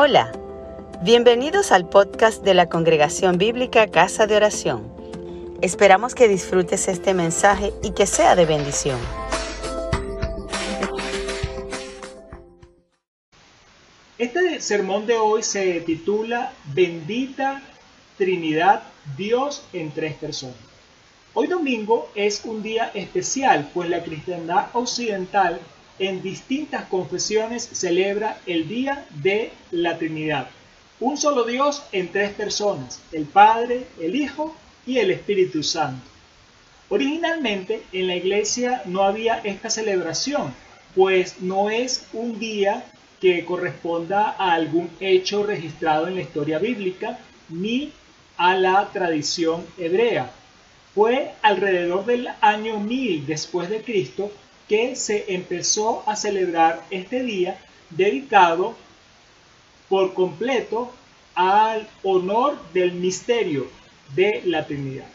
Hola, bienvenidos al podcast de la Congregación Bíblica Casa de Oración. Esperamos que disfrutes este mensaje y que sea de bendición. Este sermón de hoy se titula Bendita Trinidad, Dios en tres personas. Hoy domingo es un día especial, pues la cristiandad occidental en distintas confesiones celebra el Día de la Trinidad. Un solo Dios en tres personas, el Padre, el Hijo y el Espíritu Santo. Originalmente en la iglesia no había esta celebración, pues no es un día que corresponda a algún hecho registrado en la historia bíblica ni a la tradición hebrea. Fue alrededor del año 1000 después de Cristo que se empezó a celebrar este día dedicado por completo al honor del misterio de la Trinidad.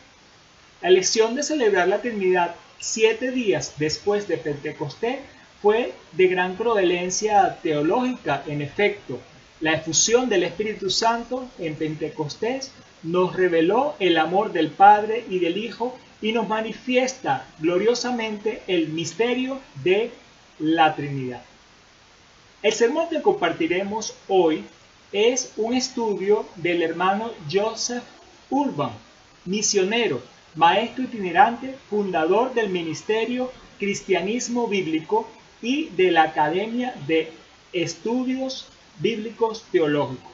La elección de celebrar la Trinidad siete días después de Pentecostés fue de gran provalencia teológica, en efecto. La efusión del Espíritu Santo en Pentecostés nos reveló el amor del Padre y del Hijo y nos manifiesta gloriosamente el misterio de la Trinidad. El sermón que compartiremos hoy es un estudio del hermano Joseph Urban, misionero, maestro itinerante, fundador del Ministerio Cristianismo Bíblico y de la Academia de Estudios Bíblicos Teológicos.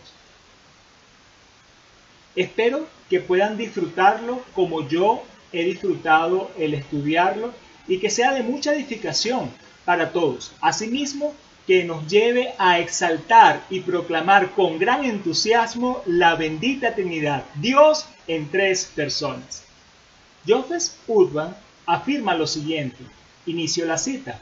Espero que puedan disfrutarlo como yo he disfrutado el estudiarlo y que sea de mucha edificación para todos. Asimismo, que nos lleve a exaltar y proclamar con gran entusiasmo la bendita Trinidad, Dios en tres personas. Joseph Urban afirma lo siguiente, inicio la cita.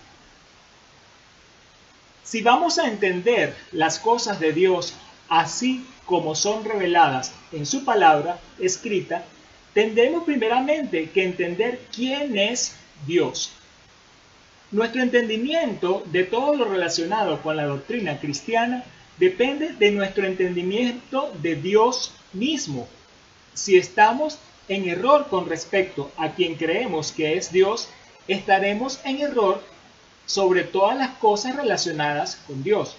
Si vamos a entender las cosas de Dios así como son reveladas en su palabra escrita, tendremos primeramente que entender quién es Dios. Nuestro entendimiento de todo lo relacionado con la doctrina cristiana depende de nuestro entendimiento de Dios mismo. Si estamos en error con respecto a quien creemos que es Dios, estaremos en error sobre todas las cosas relacionadas con Dios.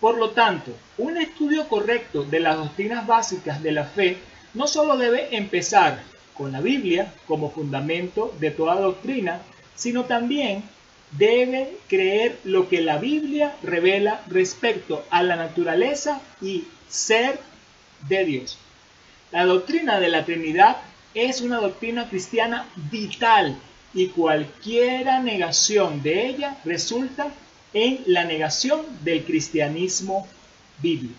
Por lo tanto, un estudio correcto de las doctrinas básicas de la fe no solo debe empezar con la Biblia como fundamento de toda doctrina, sino también debe creer lo que la Biblia revela respecto a la naturaleza y ser de Dios. La doctrina de la Trinidad es una doctrina cristiana vital y cualquier negación de ella resulta en la negación del cristianismo bíblico.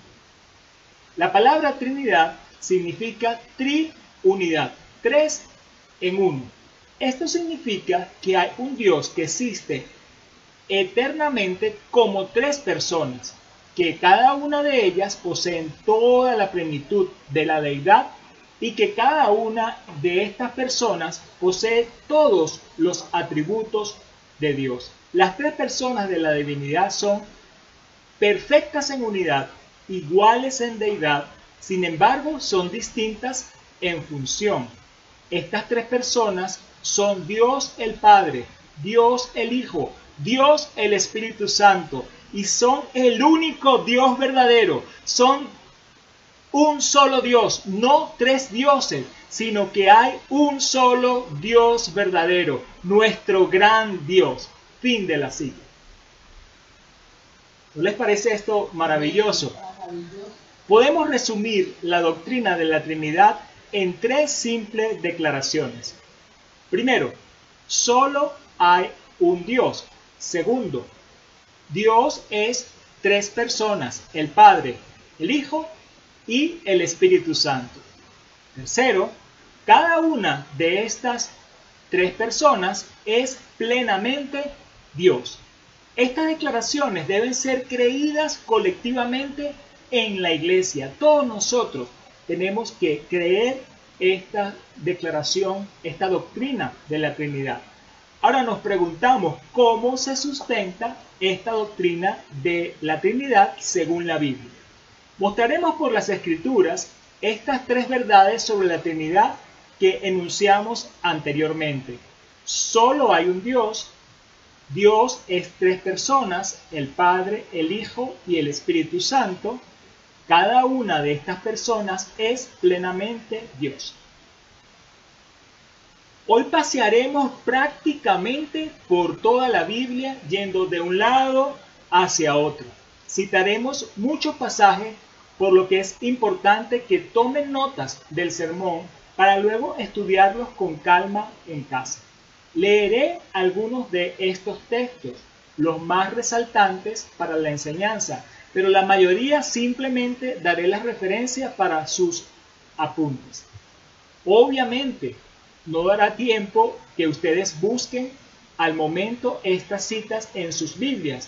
La palabra Trinidad significa triunidad, tres en uno. Esto significa que hay un Dios que existe eternamente como tres personas, que cada una de ellas poseen toda la plenitud de la deidad y que cada una de estas personas posee todos los atributos de Dios. Las tres personas de la divinidad son perfectas en unidad, iguales en deidad, sin embargo son distintas en función. Estas tres personas son Dios el Padre, Dios el Hijo, Dios el Espíritu Santo y son el único Dios verdadero. Son un solo Dios, no tres dioses, sino que hay un solo Dios verdadero, nuestro gran Dios. Fin de la cita. ¿No les parece esto maravilloso? Podemos resumir la doctrina de la Trinidad en tres simples declaraciones. Primero, solo hay un Dios. Segundo, Dios es tres personas, el Padre, el Hijo y el Espíritu Santo. Tercero, cada una de estas tres personas es plenamente Dios. Estas declaraciones deben ser creídas colectivamente en la iglesia. Todos nosotros tenemos que creer esta declaración, esta doctrina de la Trinidad. Ahora nos preguntamos cómo se sustenta esta doctrina de la Trinidad según la Biblia. Mostraremos por las escrituras estas tres verdades sobre la Trinidad que enunciamos anteriormente. Solo hay un Dios, Dios es tres personas, el Padre, el Hijo y el Espíritu Santo. Cada una de estas personas es plenamente Dios. Hoy pasearemos prácticamente por toda la Biblia yendo de un lado hacia otro. Citaremos muchos pasajes por lo que es importante que tomen notas del sermón para luego estudiarlos con calma en casa. Leeré algunos de estos textos, los más resaltantes para la enseñanza, pero la mayoría simplemente daré las referencias para sus apuntes. Obviamente, no dará tiempo que ustedes busquen al momento estas citas en sus Biblias,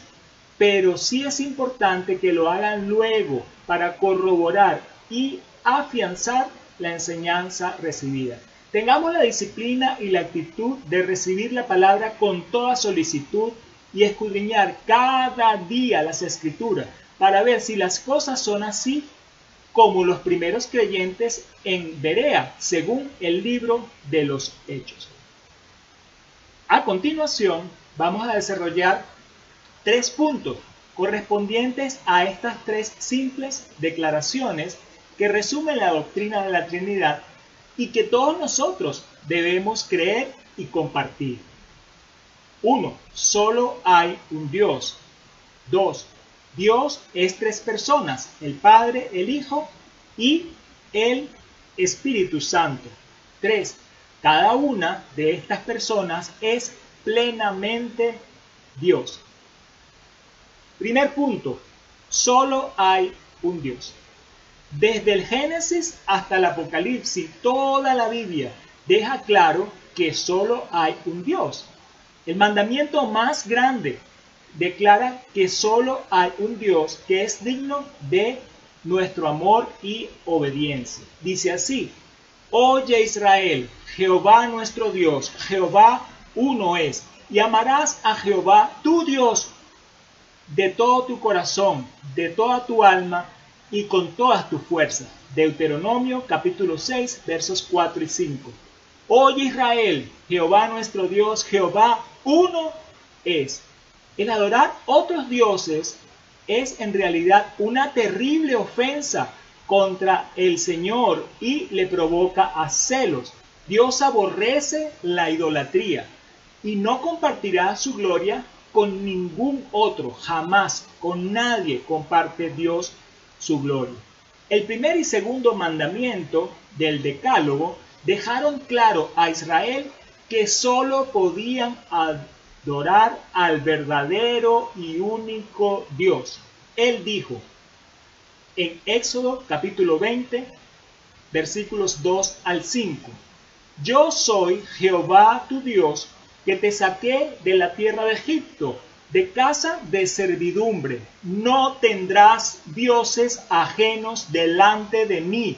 pero sí es importante que lo hagan luego para corroborar y afianzar la enseñanza recibida. Tengamos la disciplina y la actitud de recibir la palabra con toda solicitud y escudriñar cada día las escrituras para ver si las cosas son así como los primeros creyentes en Berea, según el libro de los Hechos. A continuación, vamos a desarrollar tres puntos correspondientes a estas tres simples declaraciones que resumen la doctrina de la Trinidad y que todos nosotros debemos creer y compartir. 1. Solo hay un Dios. 2. Dios es tres personas, el Padre, el Hijo y el Espíritu Santo. 3. Cada una de estas personas es plenamente Dios. Primer punto, solo hay un Dios. Desde el Génesis hasta el Apocalipsis, toda la Biblia deja claro que solo hay un Dios. El mandamiento más grande declara que solo hay un Dios que es digno de nuestro amor y obediencia. Dice así, Oye Israel, Jehová nuestro Dios, Jehová uno es, y amarás a Jehová tu Dios de todo tu corazón, de toda tu alma y con todas tus fuerzas. Deuteronomio capítulo 6 versos 4 y 5. Oye Israel, Jehová nuestro Dios, Jehová uno es. El adorar otros dioses es en realidad una terrible ofensa contra el Señor y le provoca a celos. Dios aborrece la idolatría y no compartirá su gloria con ningún otro, jamás, con nadie comparte Dios su gloria. El primer y segundo mandamiento del Decálogo dejaron claro a Israel que sólo podían al verdadero y único Dios. Él dijo en Éxodo capítulo 20, versículos 2 al 5, Yo soy Jehová tu Dios, que te saqué de la tierra de Egipto de casa de servidumbre. No tendrás dioses ajenos delante de mí.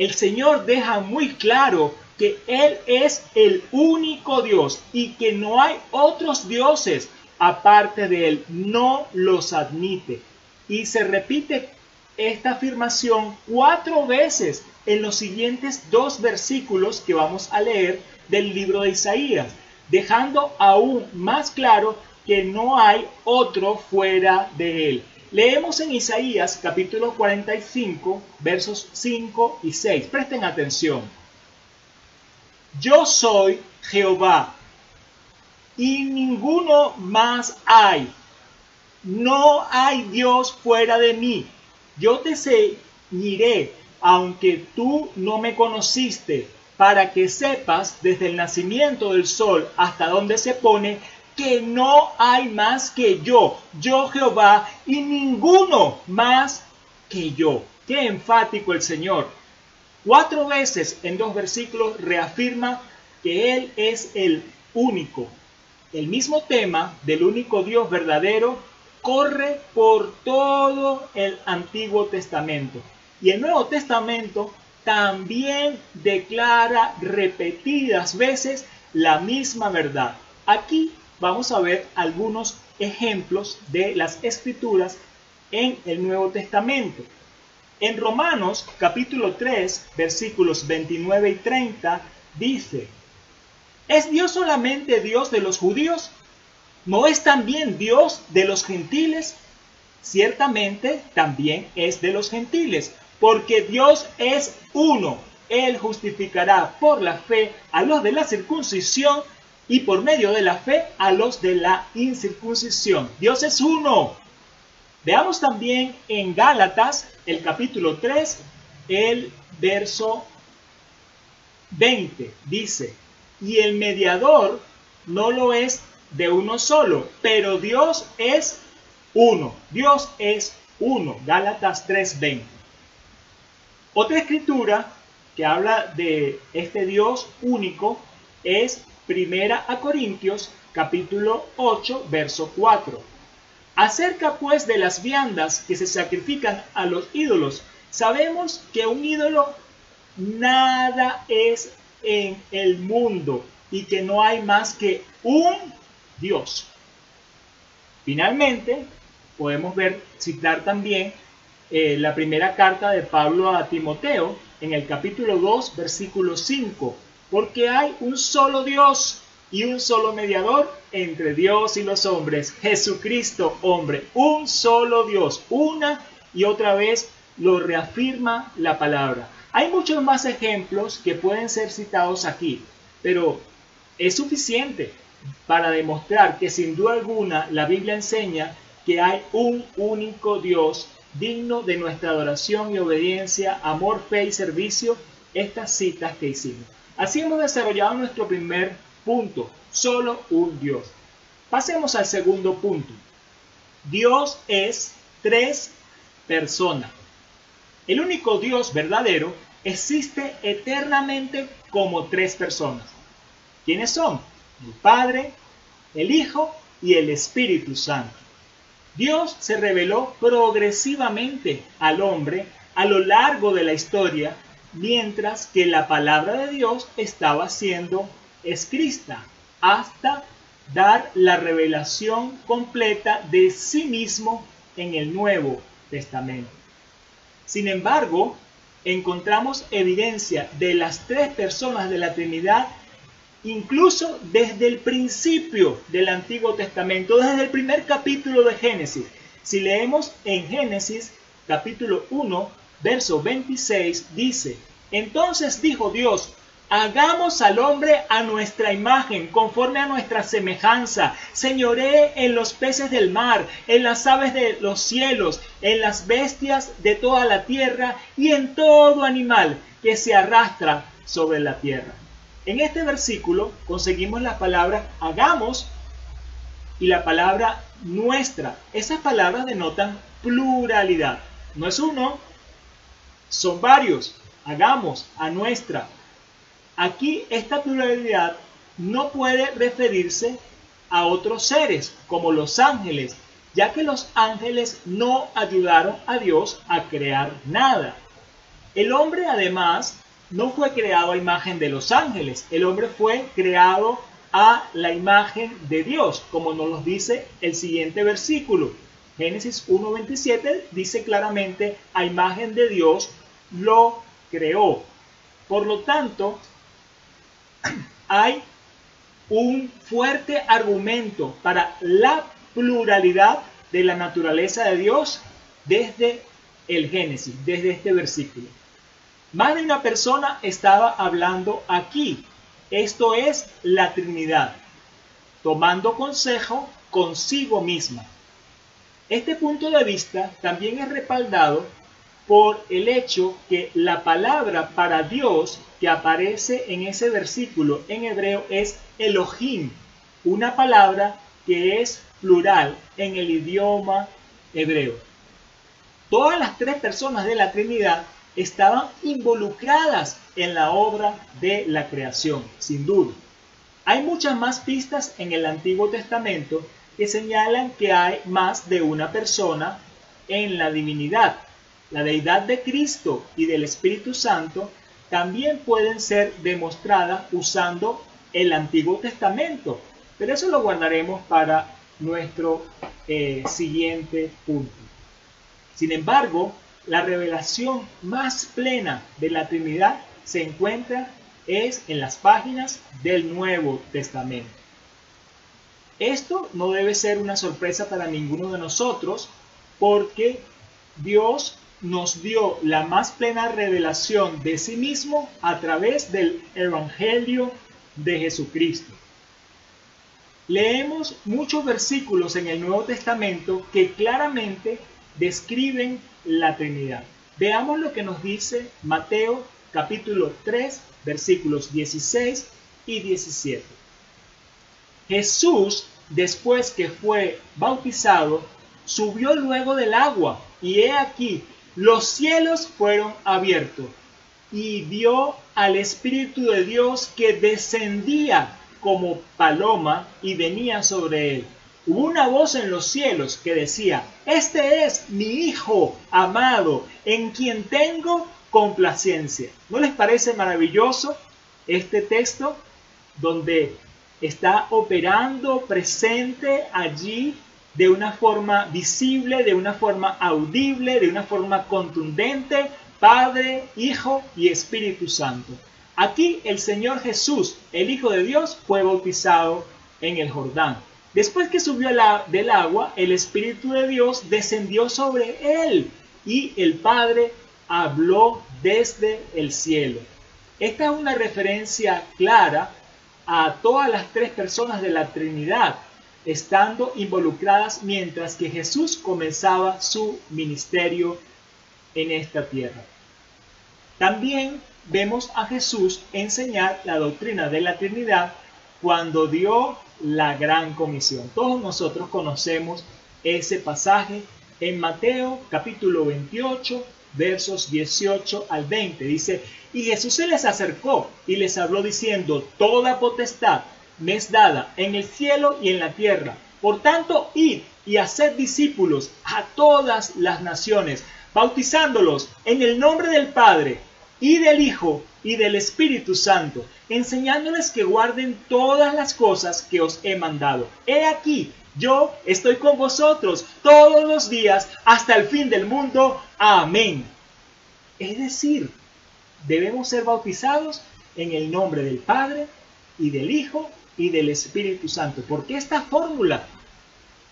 El Señor deja muy claro que Él es el único Dios y que no hay otros dioses aparte de Él. No los admite. Y se repite esta afirmación cuatro veces en los siguientes dos versículos que vamos a leer del libro de Isaías dejando aún más claro que no hay otro fuera de él. Leemos en Isaías capítulo 45 versos 5 y 6. Presten atención. Yo soy Jehová y ninguno más hay. No hay Dios fuera de mí. Yo te seguiré aunque tú no me conociste para que sepas desde el nacimiento del sol hasta donde se pone que no hay más que yo, yo Jehová, y ninguno más que yo. Qué enfático el Señor. Cuatro veces en dos versículos reafirma que Él es el único. El mismo tema del único Dios verdadero corre por todo el Antiguo Testamento. Y el Nuevo Testamento también declara repetidas veces la misma verdad. Aquí vamos a ver algunos ejemplos de las escrituras en el Nuevo Testamento. En Romanos capítulo 3 versículos 29 y 30 dice, ¿es Dios solamente Dios de los judíos? ¿No es también Dios de los gentiles? Ciertamente también es de los gentiles, porque Dios es uno. Él justificará por la fe a los de la circuncisión y por medio de la fe a los de la incircuncisión. Dios es uno. Veamos también en Gálatas, el capítulo 3, el verso 20. Dice, y el mediador no lo es de uno solo, pero Dios es uno. Dios es uno. Gálatas 3:20. Otra escritura que habla de este Dios único es Primera a Corintios capítulo 8 verso 4. Acerca pues de las viandas que se sacrifican a los ídolos, sabemos que un ídolo nada es en el mundo y que no hay más que un Dios. Finalmente, podemos ver, citar también eh, la primera carta de Pablo a Timoteo en el capítulo 2, versículo 5, porque hay un solo Dios y un solo mediador entre Dios y los hombres, Jesucristo hombre, un solo Dios, una y otra vez lo reafirma la palabra. Hay muchos más ejemplos que pueden ser citados aquí, pero es suficiente para demostrar que sin duda alguna la Biblia enseña que hay un único Dios digno de nuestra adoración y obediencia, amor, fe y servicio, estas citas que hicimos. Así hemos desarrollado nuestro primer punto, solo un Dios. Pasemos al segundo punto. Dios es tres personas. El único Dios verdadero existe eternamente como tres personas. ¿Quiénes son? El Padre, el Hijo y el Espíritu Santo. Dios se reveló progresivamente al hombre a lo largo de la historia, mientras que la palabra de Dios estaba siendo escrita hasta dar la revelación completa de sí mismo en el Nuevo Testamento. Sin embargo, encontramos evidencia de las tres personas de la Trinidad incluso desde el principio del Antiguo Testamento, desde el primer capítulo de Génesis. Si leemos en Génesis capítulo 1, verso 26, dice, entonces dijo Dios, Hagamos al hombre a nuestra imagen, conforme a nuestra semejanza. Señoree en los peces del mar, en las aves de los cielos, en las bestias de toda la tierra y en todo animal que se arrastra sobre la tierra. En este versículo conseguimos la palabra hagamos y la palabra nuestra. Esas palabras denotan pluralidad. No es uno, son varios. Hagamos a nuestra. Aquí esta pluralidad no puede referirse a otros seres como los ángeles, ya que los ángeles no ayudaron a Dios a crear nada. El hombre además no fue creado a imagen de los ángeles, el hombre fue creado a la imagen de Dios, como nos lo dice el siguiente versículo. Génesis 1.27 dice claramente, a imagen de Dios lo creó. Por lo tanto, hay un fuerte argumento para la pluralidad de la naturaleza de Dios desde el Génesis, desde este versículo. Más de una persona estaba hablando aquí. Esto es la Trinidad, tomando consejo consigo misma. Este punto de vista también es respaldado por el hecho que la palabra para Dios que aparece en ese versículo en hebreo es Elohim, una palabra que es plural en el idioma hebreo. todas las tres personas de la Trinidad estaban involucradas en la obra de la creación, sin duda. Hay muchas más pistas en el Antiguo Testamento que señalan que hay más de una persona en la divinidad. La deidad de Cristo y del Espíritu Santo también pueden ser demostradas usando el Antiguo Testamento, pero eso lo guardaremos para nuestro eh, siguiente punto. Sin embargo, la revelación más plena de la Trinidad se encuentra es en las páginas del Nuevo Testamento. Esto no debe ser una sorpresa para ninguno de nosotros porque Dios nos dio la más plena revelación de sí mismo a través del Evangelio de Jesucristo. Leemos muchos versículos en el Nuevo Testamento que claramente describen la Trinidad. Veamos lo que nos dice Mateo capítulo 3 versículos 16 y 17. Jesús, después que fue bautizado, subió luego del agua, y he aquí, los cielos fueron abiertos, y vio al Espíritu de Dios que descendía como paloma y venía sobre él. Hubo una voz en los cielos que decía, Este es mi Hijo amado, en quien tengo complacencia. ¿No les parece maravilloso este texto donde está operando presente allí de una forma visible, de una forma audible, de una forma contundente, Padre, Hijo y Espíritu Santo. Aquí el Señor Jesús, el Hijo de Dios, fue bautizado en el Jordán. Después que subió del agua, el Espíritu de Dios descendió sobre él y el Padre habló desde el cielo. Esta es una referencia clara a todas las tres personas de la Trinidad, estando involucradas mientras que Jesús comenzaba su ministerio en esta tierra. También vemos a Jesús enseñar la doctrina de la Trinidad cuando dio la gran comisión. Todos nosotros conocemos ese pasaje en Mateo capítulo 28, versos 18 al 20. Dice, y Jesús se les acercó y les habló diciendo, toda potestad me es dada en el cielo y en la tierra. Por tanto, id y haced discípulos a todas las naciones, bautizándolos en el nombre del Padre y del Hijo y del Espíritu Santo, enseñándoles que guarden todas las cosas que os he mandado. He aquí, yo estoy con vosotros todos los días hasta el fin del mundo. Amén. Es decir, debemos ser bautizados en el nombre del Padre y del Hijo y del Espíritu Santo. Porque esta fórmula,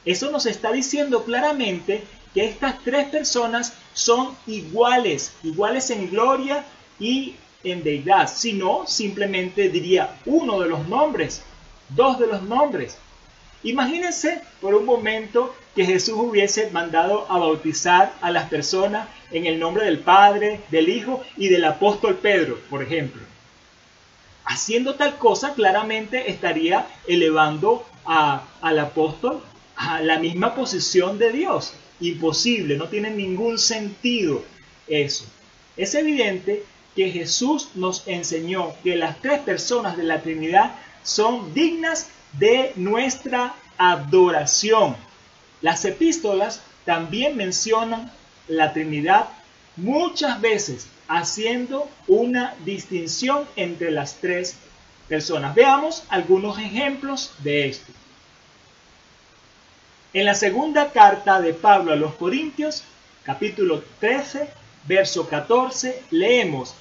eso nos está diciendo claramente que estas tres personas son iguales, iguales en gloria y en deidad. Si no, simplemente diría uno de los nombres, dos de los nombres. Imagínense por un momento que Jesús hubiese mandado a bautizar a las personas en el nombre del Padre, del Hijo y del apóstol Pedro, por ejemplo. Haciendo tal cosa, claramente estaría elevando al apóstol a la misma posición de Dios. Imposible, no tiene ningún sentido eso. Es evidente que Jesús nos enseñó que las tres personas de la Trinidad son dignas de nuestra adoración. Las epístolas también mencionan la Trinidad muchas veces haciendo una distinción entre las tres personas. Veamos algunos ejemplos de esto. En la segunda carta de Pablo a los Corintios, capítulo 13, verso 14, leemos,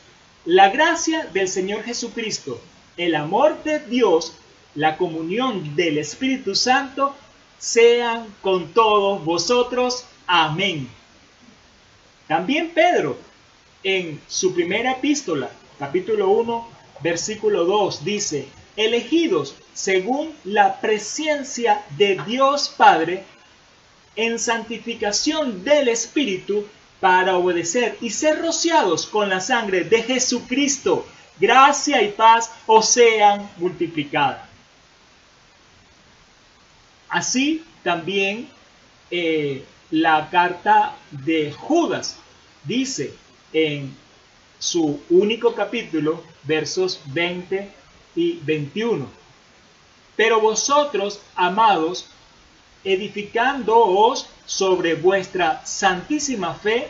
La gracia del Señor Jesucristo, el amor de Dios la comunión del Espíritu Santo sean con todos vosotros. Amén. También Pedro, en su primera epístola, capítulo 1, versículo 2, dice, elegidos según la presencia de Dios Padre, en santificación del Espíritu, para obedecer y ser rociados con la sangre de Jesucristo, gracia y paz os sean multiplicadas. Así también eh, la carta de Judas. Dice en su único capítulo, versos 20 y 21. Pero vosotros, amados, edificándoos sobre vuestra santísima fe,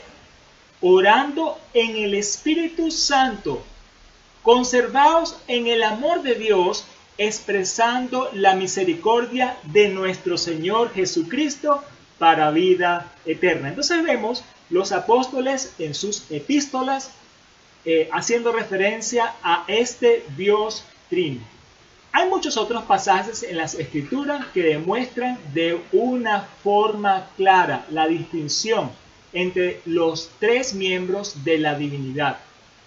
orando en el Espíritu Santo, conservaos en el amor de Dios, expresando la misericordia de nuestro Señor Jesucristo para vida eterna. Entonces vemos los apóstoles en sus epístolas eh, haciendo referencia a este Dios Trino. Hay muchos otros pasajes en las escrituras que demuestran de una forma clara la distinción entre los tres miembros de la divinidad.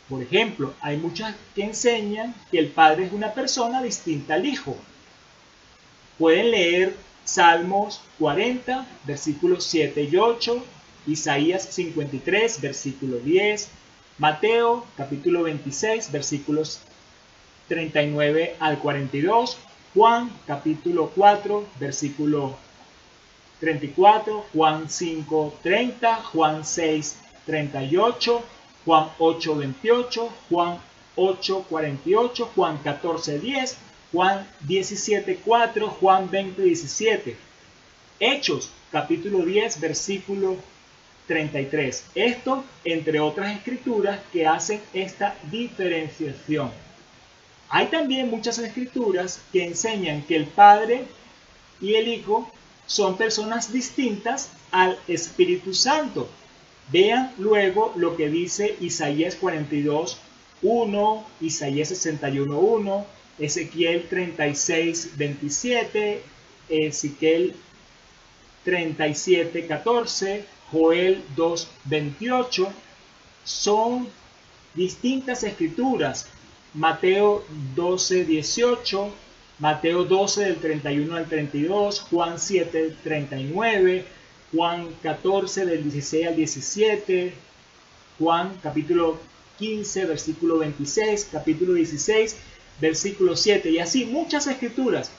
Por ejemplo, hay muchas que enseñan que el Padre es una persona distinta al Hijo. Pueden leer Salmos 40, versículos 7 y 8, Isaías 53, versículo 10, Mateo capítulo 26, versículos 39 al 42, Juan capítulo 4, versículo 34, Juan 5, 30, Juan 6, 38, Juan 8, 28, Juan 8, 48, Juan 14, 10, Juan 17, 4, Juan 20, 17. Hechos capítulo 10, versículo 33. Esto, entre otras escrituras, que hacen esta diferenciación. Hay también muchas escrituras que enseñan que el Padre y el Hijo son personas distintas al Espíritu Santo. Vean luego lo que dice Isaías 42, 1, Isaías 61, 1, Ezequiel 36, 27, Ezequiel 37, 14, Joel 2, 28. Son distintas escrituras Mateo 12, 18, Mateo 12 del 31 al 32, Juan 7, 39, Juan 14 del 16 al 17, Juan capítulo 15, versículo 26, capítulo 16, versículo 7, y así muchas escrituras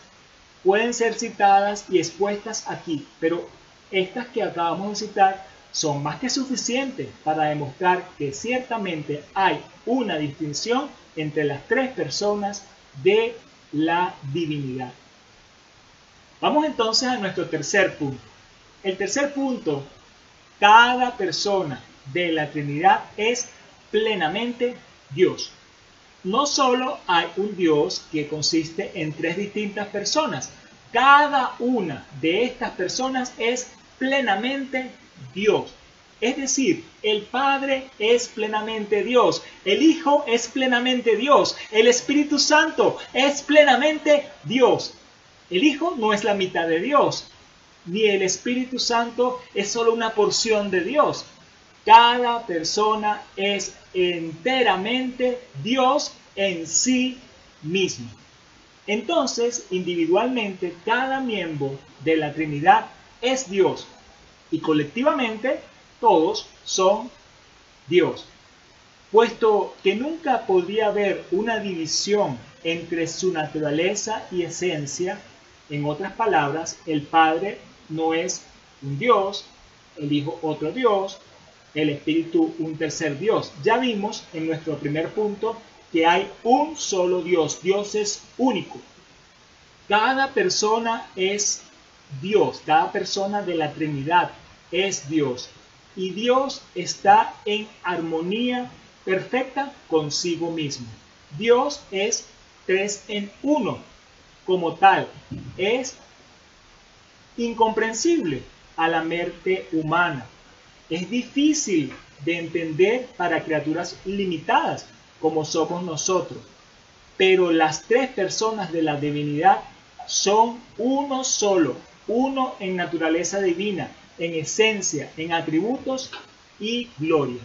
pueden ser citadas y expuestas aquí, pero estas que acabamos de citar son más que suficientes para demostrar que ciertamente hay una distinción entre las tres personas de la divinidad. Vamos entonces a nuestro tercer punto. El tercer punto, cada persona de la Trinidad es plenamente Dios. No solo hay un Dios que consiste en tres distintas personas, cada una de estas personas es plenamente Dios. Es decir, el Padre es plenamente Dios, el Hijo es plenamente Dios, el Espíritu Santo es plenamente Dios. El Hijo no es la mitad de Dios, ni el Espíritu Santo es solo una porción de Dios. Cada persona es enteramente Dios en sí mismo. Entonces, individualmente, cada miembro de la Trinidad es Dios y colectivamente todos son Dios. Puesto que nunca podría haber una división entre su naturaleza y esencia, en otras palabras, el Padre no es un Dios, el Hijo otro Dios, el Espíritu un tercer Dios. Ya vimos en nuestro primer punto que hay un solo Dios, Dios es único. Cada persona es Dios, cada persona de la Trinidad es Dios y Dios está en armonía perfecta consigo mismo. Dios es tres en uno como tal. Es incomprensible a la mente humana. Es difícil de entender para criaturas limitadas como somos nosotros. Pero las tres personas de la divinidad son uno solo, uno en naturaleza divina, en esencia, en atributos y gloria.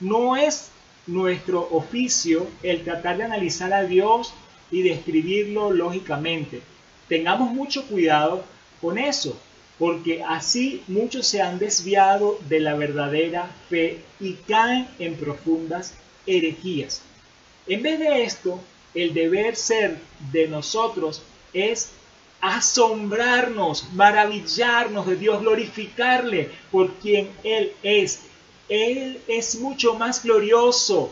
No es nuestro oficio el tratar de analizar a Dios y describirlo lógicamente. Tengamos mucho cuidado con eso, porque así muchos se han desviado de la verdadera fe y caen en profundas herejías. En vez de esto, el deber ser de nosotros es asombrarnos, maravillarnos de Dios, glorificarle por quien Él es. Él es mucho más glorioso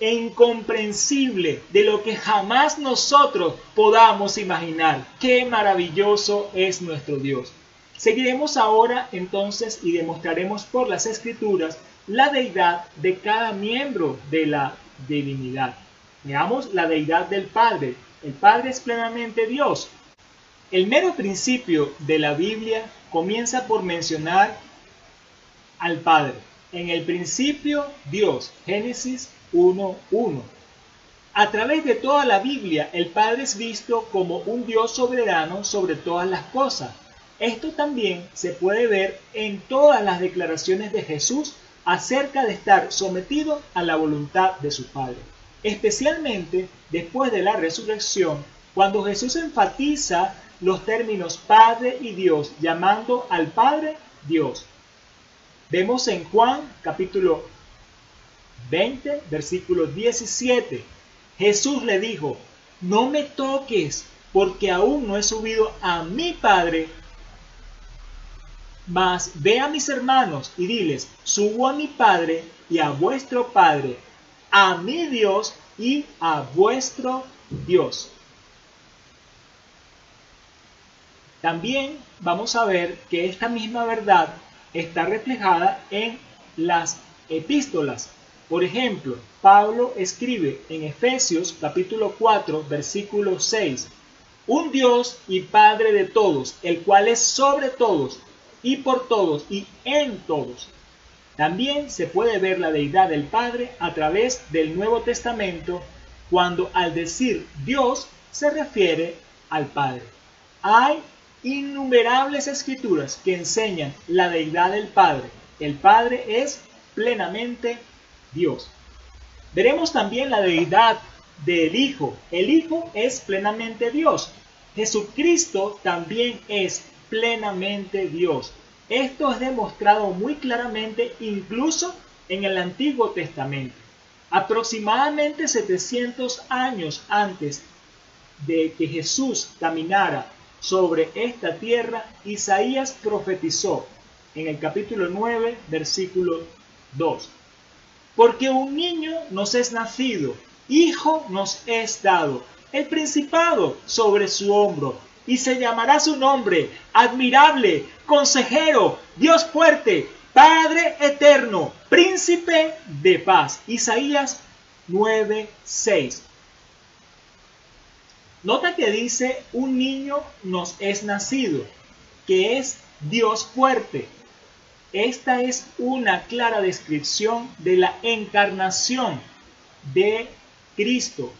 e incomprensible de lo que jamás nosotros podamos imaginar. Qué maravilloso es nuestro Dios. Seguiremos ahora entonces y demostraremos por las escrituras la deidad de cada miembro de la divinidad. Veamos la deidad del Padre. El Padre es plenamente Dios. El mero principio de la Biblia comienza por mencionar al Padre. En el principio Dios, Génesis 1.1. A través de toda la Biblia, el Padre es visto como un Dios soberano sobre todas las cosas. Esto también se puede ver en todas las declaraciones de Jesús acerca de estar sometido a la voluntad de su Padre. Especialmente después de la resurrección, cuando Jesús enfatiza los términos Padre y Dios, llamando al Padre Dios. Vemos en Juan capítulo 20, versículo 17. Jesús le dijo, no me toques, porque aún no he subido a mi Padre. Mas ve a mis hermanos y diles, subo a mi Padre y a vuestro Padre, a mi Dios y a vuestro Dios. También vamos a ver que esta misma verdad está reflejada en las epístolas. Por ejemplo, Pablo escribe en Efesios capítulo 4 versículo 6, un Dios y Padre de todos, el cual es sobre todos y por todos y en todos. También se puede ver la deidad del Padre a través del Nuevo Testamento cuando al decir Dios se refiere al Padre. Hay innumerables escrituras que enseñan la deidad del Padre. El Padre es plenamente Dios. Veremos también la deidad del Hijo. El Hijo es plenamente Dios. Jesucristo también es plenamente Dios. Esto es demostrado muy claramente incluso en el Antiguo Testamento. Aproximadamente 700 años antes de que Jesús caminara sobre esta tierra, Isaías profetizó en el capítulo 9, versículo 2. Porque un niño nos es nacido, hijo nos es dado, el principado sobre su hombro, y se llamará su nombre, admirable, consejero, Dios fuerte, Padre eterno, príncipe de paz. Isaías 9, 6. Nota que dice, un niño nos es nacido, que es Dios fuerte. Esta es una clara descripción de la encarnación de Cristo,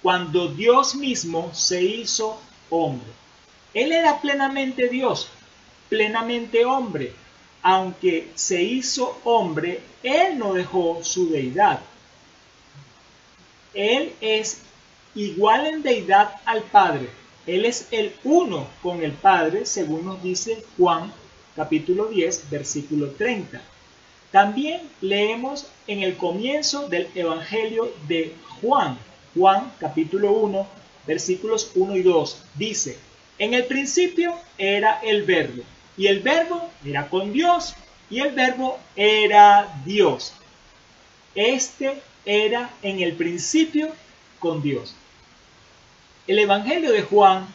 cuando Dios mismo se hizo hombre. Él era plenamente Dios, plenamente hombre. Aunque se hizo hombre, Él no dejó su deidad. Él es igual en deidad al Padre. Él es el uno con el Padre, según nos dice Juan capítulo 10, versículo 30. También leemos en el comienzo del Evangelio de Juan, Juan capítulo 1, versículos 1 y 2, dice, en el principio era el verbo, y el verbo era con Dios, y el verbo era Dios. Este era en el principio con Dios. El Evangelio de Juan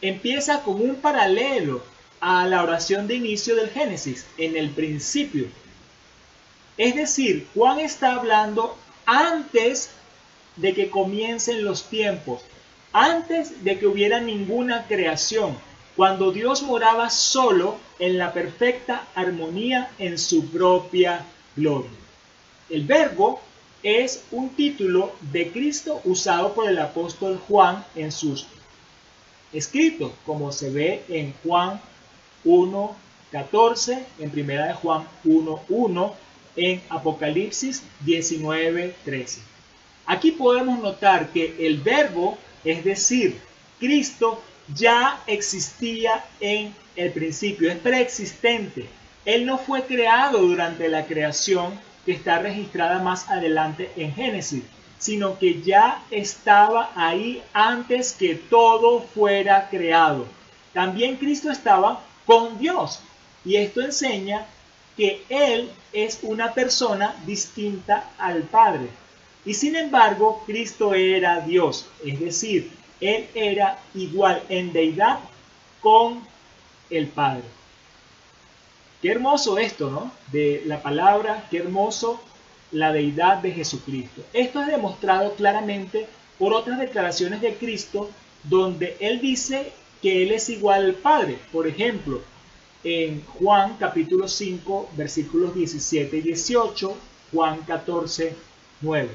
empieza con un paralelo a la oración de inicio del Génesis, en el principio. Es decir, Juan está hablando antes de que comiencen los tiempos, antes de que hubiera ninguna creación, cuando Dios moraba solo en la perfecta armonía en su propia gloria. El verbo es un título de Cristo usado por el apóstol Juan en sus escritos, como se ve en Juan 1.14, en primera de Juan 1.1, en Apocalipsis 19.13. Aquí podemos notar que el verbo, es decir, Cristo, ya existía en el principio, es preexistente. Él no fue creado durante la creación que está registrada más adelante en Génesis, sino que ya estaba ahí antes que todo fuera creado. También Cristo estaba con Dios. Y esto enseña que Él es una persona distinta al Padre. Y sin embargo, Cristo era Dios, es decir, Él era igual en deidad con el Padre. Qué hermoso esto, ¿no? De la palabra, qué hermoso la deidad de Jesucristo. Esto es demostrado claramente por otras declaraciones de Cristo donde Él dice que Él es igual al Padre. Por ejemplo, en Juan capítulo 5 versículos 17 y 18, Juan 14, 9.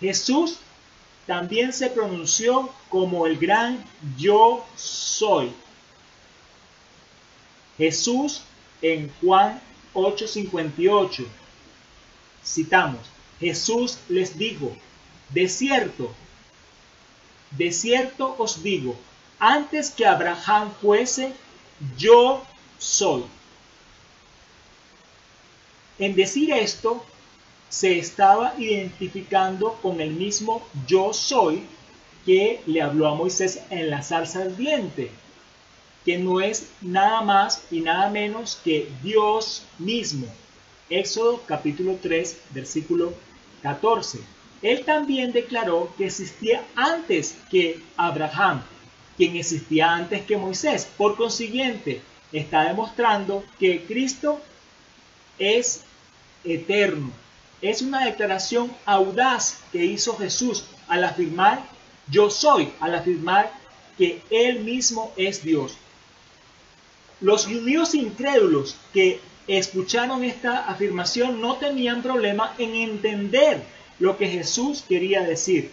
Jesús también se pronunció como el gran yo soy. Jesús en Juan 8:58 citamos, Jesús les dijo, de cierto, de cierto os digo, antes que Abraham fuese, yo soy. En decir esto, se estaba identificando con el mismo yo soy que le habló a Moisés en la zarza ardiente, que no es nada más y nada menos que Dios mismo. Éxodo capítulo 3, versículo 14. Él también declaró que existía antes que Abraham, quien existía antes que Moisés. Por consiguiente, está demostrando que Cristo es eterno, es una declaración audaz que hizo Jesús al afirmar yo soy, al afirmar que Él mismo es Dios. Los judíos incrédulos que escucharon esta afirmación no tenían problema en entender lo que Jesús quería decir.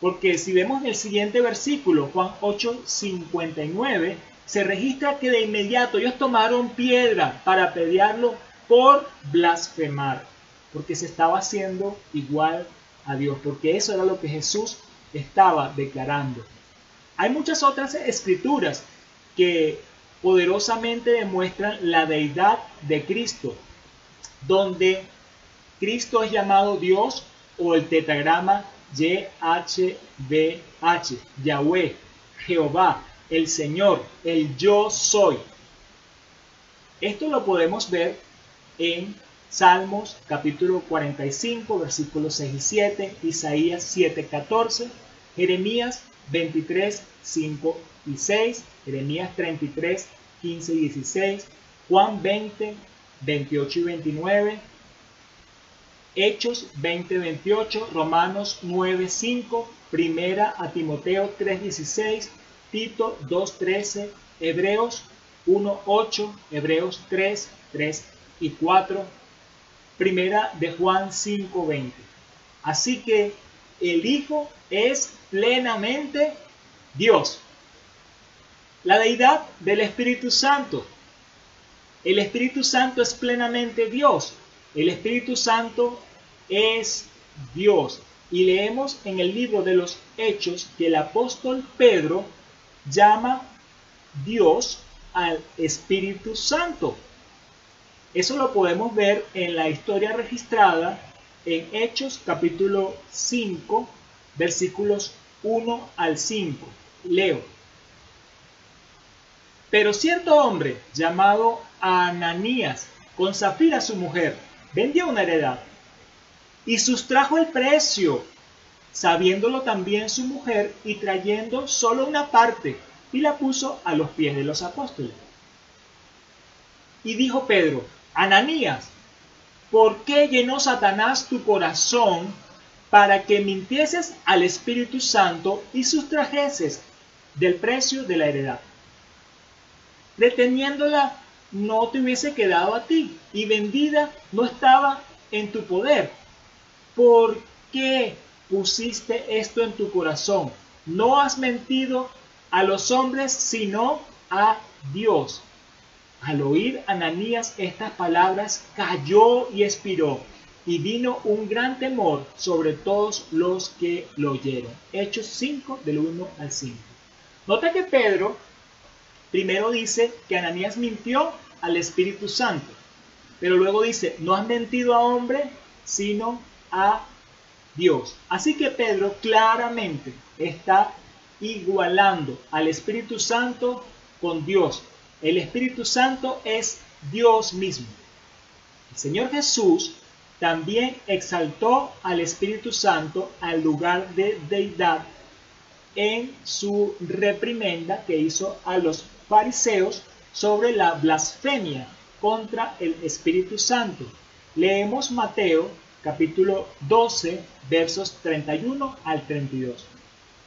Porque si vemos el siguiente versículo, Juan 8, 59, se registra que de inmediato ellos tomaron piedra para pelearlo por blasfemar porque se estaba haciendo igual a Dios, porque eso era lo que Jesús estaba declarando. Hay muchas otras escrituras que poderosamente demuestran la deidad de Cristo, donde Cristo es llamado Dios o el tetragrama YHVH, Yahweh, Jehová, el Señor, el yo soy. Esto lo podemos ver en Salmos capítulo 45 versículos 6 y 7, Isaías 7, 14, Jeremías 23, 5 y 6, Jeremías 33, 15 y 16, Juan 20, 28 y 29, Hechos 20, 28, Romanos 9, 5, Primera a Timoteo 3, 16, Tito 2, 13, Hebreos 1, 8, Hebreos 3, 3 y 4, Primera de Juan 5:20. Así que el Hijo es plenamente Dios. La deidad del Espíritu Santo. El Espíritu Santo es plenamente Dios. El Espíritu Santo es Dios. Y leemos en el libro de los Hechos que el apóstol Pedro llama Dios al Espíritu Santo. Eso lo podemos ver en la historia registrada en Hechos capítulo 5, versículos 1 al 5. Leo. Pero cierto hombre llamado Ananías, con Zafira su mujer, vendió una heredad y sustrajo el precio, sabiéndolo también su mujer y trayendo solo una parte, y la puso a los pies de los apóstoles. Y dijo Pedro, Ananías, ¿por qué llenó Satanás tu corazón para que mintieses al Espíritu Santo y sustrajeses del precio de la heredad? Reteniéndola no te hubiese quedado a ti y vendida no estaba en tu poder. ¿Por qué pusiste esto en tu corazón? No has mentido a los hombres, sino a Dios. Al oír Ananías estas palabras, cayó y expiró, y vino un gran temor sobre todos los que lo oyeron. Hechos 5 del 1 al 5. Nota que Pedro primero dice que Ananías mintió al Espíritu Santo, pero luego dice, no has mentido a hombre, sino a Dios. Así que Pedro claramente está igualando al Espíritu Santo con Dios. El Espíritu Santo es Dios mismo. El Señor Jesús también exaltó al Espíritu Santo al lugar de deidad en su reprimenda que hizo a los fariseos sobre la blasfemia contra el Espíritu Santo. Leemos Mateo capítulo 12 versos 31 al 32.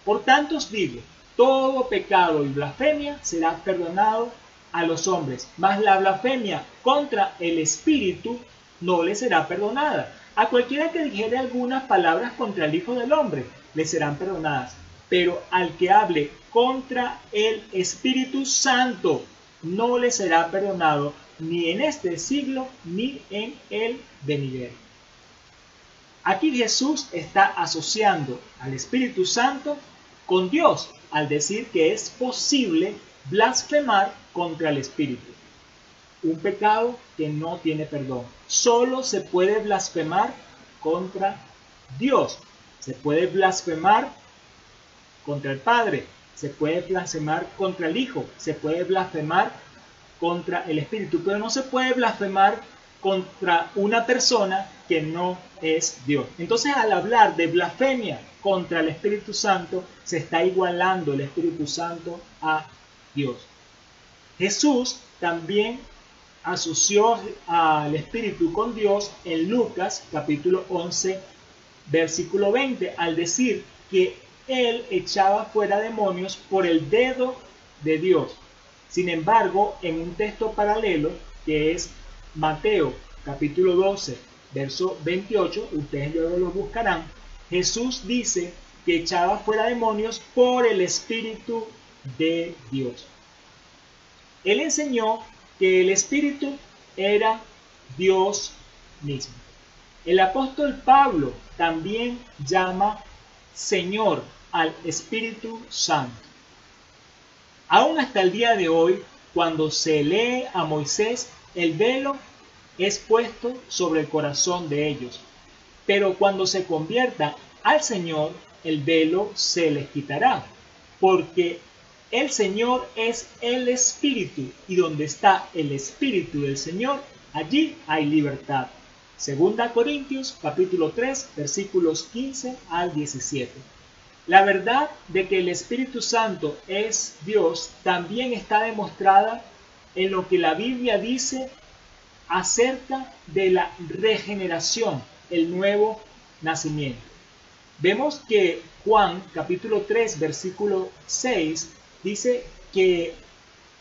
Por tanto os digo, todo pecado y blasfemia será perdonado a los hombres, mas la blasfemia contra el Espíritu no le será perdonada. A cualquiera que dijere algunas palabras contra el Hijo del Hombre, le serán perdonadas. Pero al que hable contra el Espíritu Santo, no le será perdonado ni en este siglo ni en el venidero. Aquí Jesús está asociando al Espíritu Santo con Dios al decir que es posible blasfemar contra el Espíritu. Un pecado que no tiene perdón. Solo se puede blasfemar contra Dios. Se puede blasfemar contra el Padre. Se puede blasfemar contra el Hijo. Se puede blasfemar contra el Espíritu. Pero no se puede blasfemar contra una persona que no es Dios. Entonces al hablar de blasfemia contra el Espíritu Santo, se está igualando el Espíritu Santo a Dios. Jesús también asoció al Espíritu con Dios en Lucas capítulo 11 versículo 20 al decir que él echaba fuera demonios por el dedo de Dios. Sin embargo, en un texto paralelo que es Mateo capítulo 12 verso 28, ustedes luego lo buscarán, Jesús dice que echaba fuera demonios por el Espíritu de Dios. Él enseñó que el Espíritu era Dios mismo. El apóstol Pablo también llama Señor al Espíritu Santo. Aún hasta el día de hoy, cuando se lee a Moisés, el velo es puesto sobre el corazón de ellos. Pero cuando se convierta al Señor, el velo se les quitará, porque el Señor es el Espíritu, y donde está el Espíritu del Señor, allí hay libertad. Segunda Corintios capítulo 3 versículos 15 al 17. La verdad de que el Espíritu Santo es Dios también está demostrada en lo que la Biblia dice acerca de la regeneración, el nuevo nacimiento. Vemos que Juan capítulo 3 versículo 6 dice que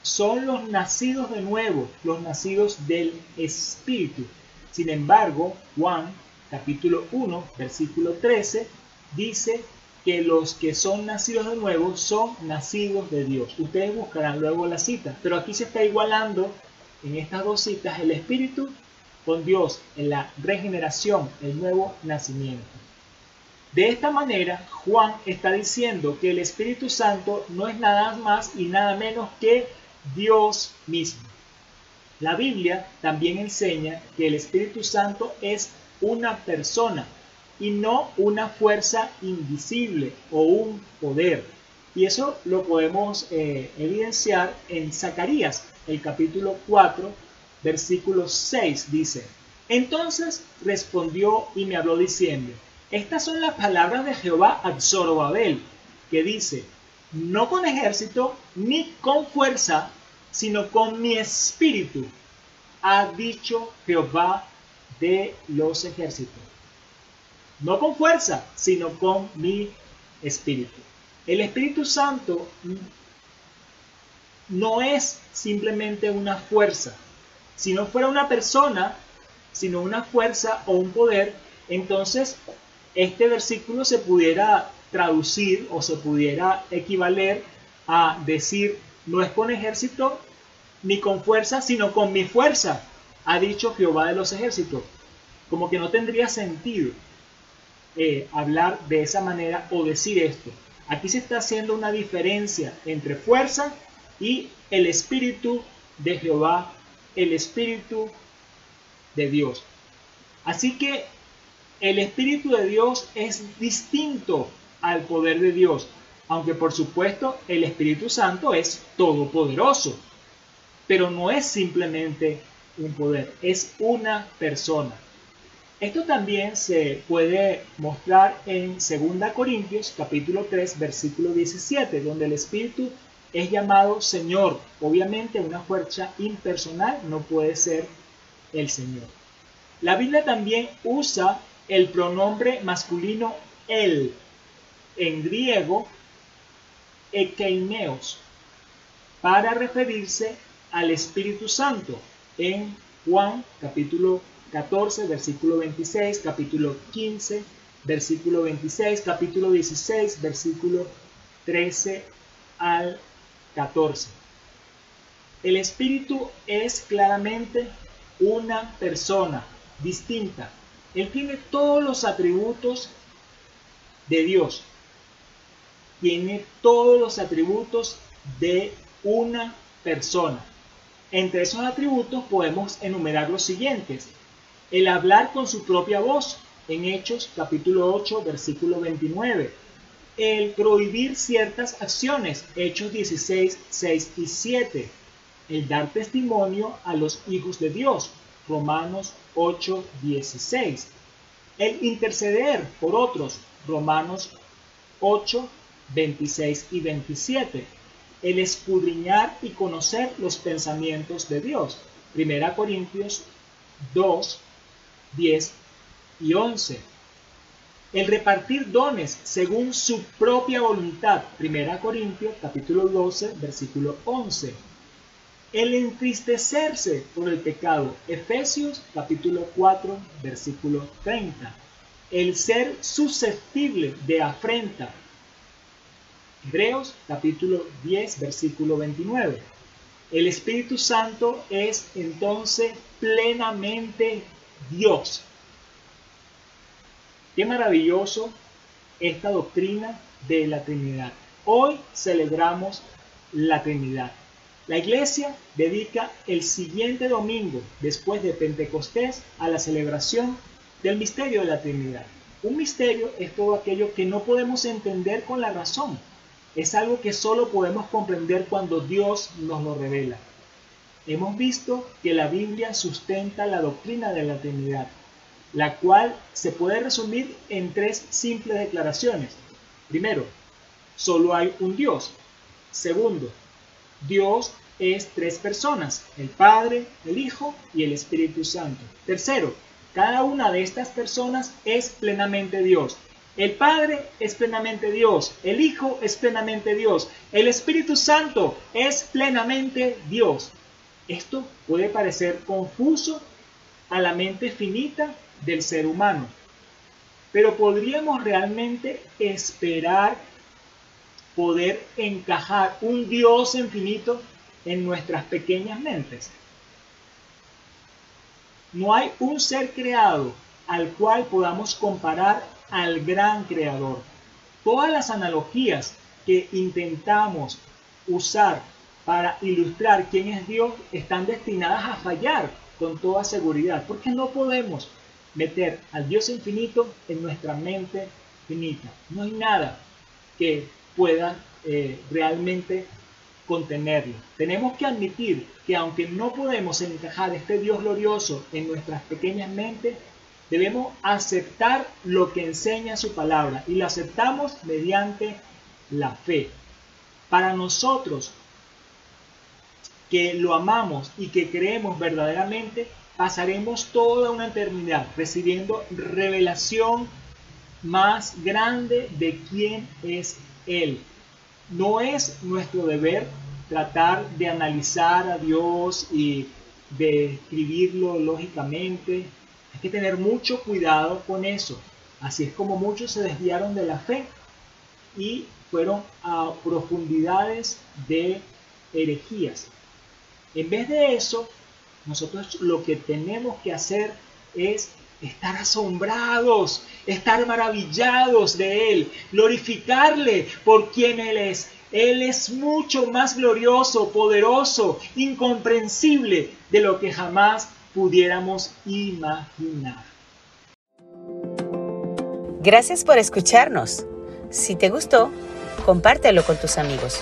son los nacidos de nuevo, los nacidos del Espíritu. Sin embargo, Juan capítulo 1 versículo 13 dice que los que son nacidos de nuevo son nacidos de Dios. Ustedes buscarán luego la cita, pero aquí se está igualando en estas dos citas el Espíritu con Dios en la regeneración, el nuevo nacimiento. De esta manera, Juan está diciendo que el Espíritu Santo no es nada más y nada menos que Dios mismo. La Biblia también enseña que el Espíritu Santo es una persona y no una fuerza invisible o un poder. Y eso lo podemos eh, evidenciar en Zacarías, el capítulo 4, versículo 6, dice, Entonces respondió y me habló diciendo, estas son las palabras de Jehová a Zorobabel, que dice, no con ejército ni con fuerza, sino con mi espíritu, ha dicho Jehová de los ejércitos. No con fuerza, sino con mi espíritu. El Espíritu Santo no es simplemente una fuerza. Si no fuera una persona, sino una fuerza o un poder, entonces este versículo se pudiera traducir o se pudiera equivaler a decir, no es con ejército ni con fuerza, sino con mi fuerza, ha dicho Jehová de los ejércitos. Como que no tendría sentido eh, hablar de esa manera o decir esto. Aquí se está haciendo una diferencia entre fuerza y el Espíritu de Jehová, el Espíritu de Dios. Así que El Espíritu de Dios es distinto al poder de Dios, aunque por supuesto el Espíritu Santo es todopoderoso, pero no es simplemente un poder, es una persona. Esto también se puede mostrar en 2 Corintios capítulo 3 versículo 17, donde el Espíritu es llamado Señor. Obviamente una fuerza impersonal no puede ser el Señor. La Biblia también usa el pronombre masculino él, en griego ekeineos, para referirse al Espíritu Santo en Juan capítulo 14, versículo 26, capítulo 15, versículo 26, capítulo 16, versículo 13 al 14. El Espíritu es claramente una persona distinta. Él tiene todos los atributos de Dios. Tiene todos los atributos de una persona. Entre esos atributos podemos enumerar los siguientes. El hablar con su propia voz, en Hechos capítulo 8, versículo 29. El prohibir ciertas acciones, Hechos 16, 6 y 7. El dar testimonio a los hijos de Dios, Romanos 8, 16. El interceder por otros, Romanos 8, 26 y 27 el escudriñar y conocer los pensamientos de Dios. Primera Corintios 2, 10 y 11. El repartir dones según su propia voluntad. Primera Corintios capítulo 12, versículo 11. El entristecerse por el pecado. Efesios capítulo 4, versículo 30. El ser susceptible de afrenta. Hebreos capítulo 10 versículo 29. El Espíritu Santo es entonces plenamente Dios. Qué maravilloso esta doctrina de la Trinidad. Hoy celebramos la Trinidad. La iglesia dedica el siguiente domingo, después de Pentecostés, a la celebración del misterio de la Trinidad. Un misterio es todo aquello que no podemos entender con la razón, es algo que solo podemos comprender cuando Dios nos lo revela. Hemos visto que la Biblia sustenta la doctrina de la Trinidad, la cual se puede resumir en tres simples declaraciones. Primero, solo hay un Dios. Segundo, Dios es tres personas, el Padre, el Hijo y el Espíritu Santo. Tercero, cada una de estas personas es plenamente Dios. El Padre es plenamente Dios, el Hijo es plenamente Dios, el Espíritu Santo es plenamente Dios. Esto puede parecer confuso a la mente finita del ser humano, pero podríamos realmente esperar poder encajar un Dios infinito en nuestras pequeñas mentes. No hay un ser creado al cual podamos comparar al gran creador. Todas las analogías que intentamos usar para ilustrar quién es Dios están destinadas a fallar con toda seguridad, porque no podemos meter al Dios infinito en nuestra mente finita. No hay nada que pueda eh, realmente contenerlo. Tenemos que admitir que aunque no podemos encajar este Dios glorioso en nuestras pequeñas mentes, Debemos aceptar lo que enseña su palabra y lo aceptamos mediante la fe. Para nosotros que lo amamos y que creemos verdaderamente, pasaremos toda una eternidad recibiendo revelación más grande de quién es Él. No es nuestro deber tratar de analizar a Dios y de escribirlo lógicamente, hay que tener mucho cuidado con eso. Así es como muchos se desviaron de la fe y fueron a profundidades de herejías. En vez de eso, nosotros lo que tenemos que hacer es estar asombrados, estar maravillados de Él, glorificarle por quien Él es. Él es mucho más glorioso, poderoso, incomprensible de lo que jamás pudiéramos imaginar. Gracias por escucharnos. Si te gustó, compártelo con tus amigos.